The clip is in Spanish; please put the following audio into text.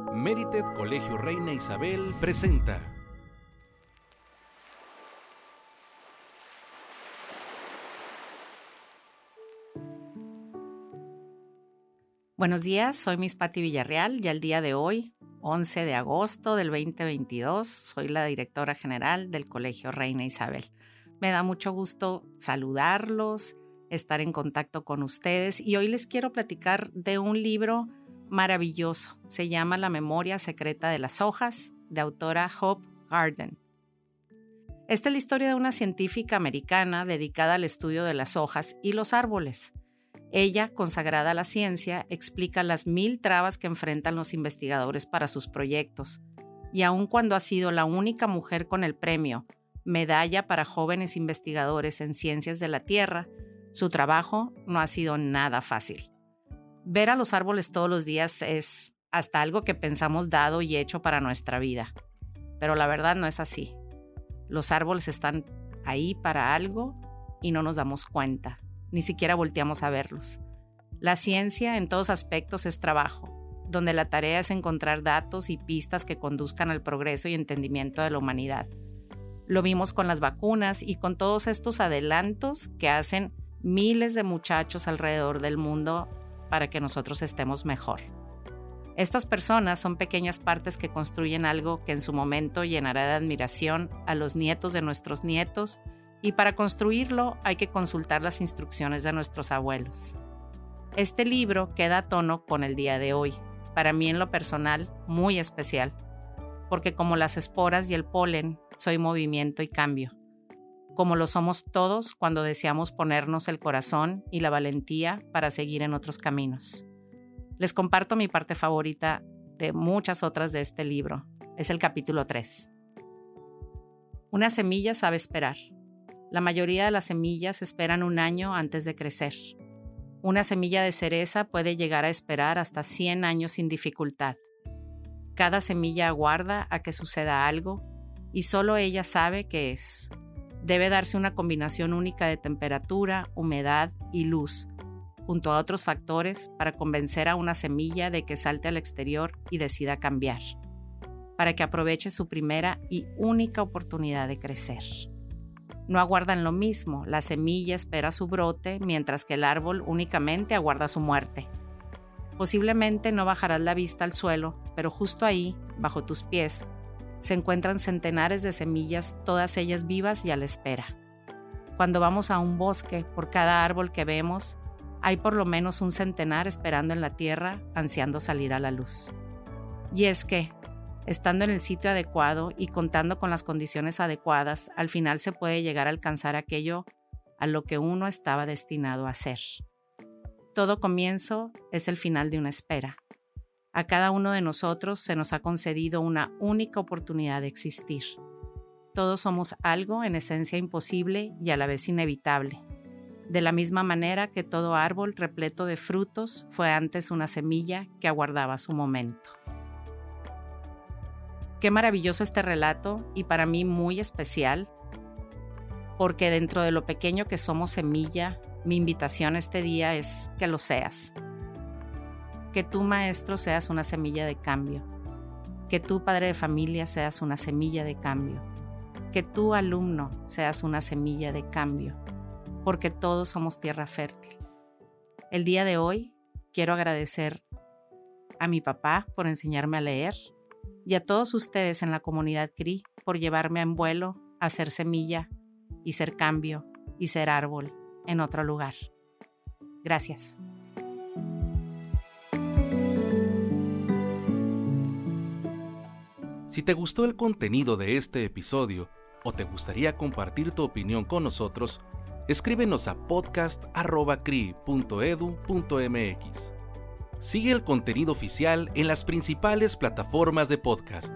Merited Colegio Reina Isabel presenta. Buenos días, soy Miss Patti Villarreal y al día de hoy, 11 de agosto del 2022, soy la directora general del Colegio Reina Isabel. Me da mucho gusto saludarlos, estar en contacto con ustedes y hoy les quiero platicar de un libro maravilloso. Se llama La memoria secreta de las hojas, de autora Hope Garden. Esta es la historia de una científica americana dedicada al estudio de las hojas y los árboles. Ella, consagrada a la ciencia, explica las mil trabas que enfrentan los investigadores para sus proyectos. Y aun cuando ha sido la única mujer con el premio Medalla para Jóvenes Investigadores en Ciencias de la Tierra, su trabajo no ha sido nada fácil. Ver a los árboles todos los días es hasta algo que pensamos dado y hecho para nuestra vida. Pero la verdad no es así. Los árboles están ahí para algo y no nos damos cuenta, ni siquiera volteamos a verlos. La ciencia en todos aspectos es trabajo, donde la tarea es encontrar datos y pistas que conduzcan al progreso y entendimiento de la humanidad. Lo vimos con las vacunas y con todos estos adelantos que hacen miles de muchachos alrededor del mundo para que nosotros estemos mejor. Estas personas son pequeñas partes que construyen algo que en su momento llenará de admiración a los nietos de nuestros nietos y para construirlo hay que consultar las instrucciones de nuestros abuelos. Este libro queda a tono con el día de hoy, para mí en lo personal muy especial, porque como las esporas y el polen, soy movimiento y cambio como lo somos todos cuando deseamos ponernos el corazón y la valentía para seguir en otros caminos. Les comparto mi parte favorita de muchas otras de este libro. Es el capítulo 3. Una semilla sabe esperar. La mayoría de las semillas esperan un año antes de crecer. Una semilla de cereza puede llegar a esperar hasta 100 años sin dificultad. Cada semilla aguarda a que suceda algo y solo ella sabe qué es. Debe darse una combinación única de temperatura, humedad y luz, junto a otros factores para convencer a una semilla de que salte al exterior y decida cambiar, para que aproveche su primera y única oportunidad de crecer. No aguardan lo mismo, la semilla espera su brote mientras que el árbol únicamente aguarda su muerte. Posiblemente no bajarás la vista al suelo, pero justo ahí, bajo tus pies, se encuentran centenares de semillas, todas ellas vivas y a la espera. Cuando vamos a un bosque, por cada árbol que vemos, hay por lo menos un centenar esperando en la tierra, ansiando salir a la luz. Y es que, estando en el sitio adecuado y contando con las condiciones adecuadas, al final se puede llegar a alcanzar aquello a lo que uno estaba destinado a ser. Todo comienzo es el final de una espera. A cada uno de nosotros se nos ha concedido una única oportunidad de existir. Todos somos algo en esencia imposible y a la vez inevitable. De la misma manera que todo árbol repleto de frutos fue antes una semilla que aguardaba su momento. Qué maravilloso este relato y para mí muy especial, porque dentro de lo pequeño que somos semilla, mi invitación este día es que lo seas que tú, maestro, seas una semilla de cambio. Que tú, padre de familia, seas una semilla de cambio. Que tú, alumno, seas una semilla de cambio. Porque todos somos tierra fértil. El día de hoy quiero agradecer a mi papá por enseñarme a leer y a todos ustedes en la comunidad CRI por llevarme en vuelo a ser semilla y ser cambio y ser árbol en otro lugar. Gracias. Si te gustó el contenido de este episodio o te gustaría compartir tu opinión con nosotros, escríbenos a podcast.cri.edu.mx. Sigue el contenido oficial en las principales plataformas de podcast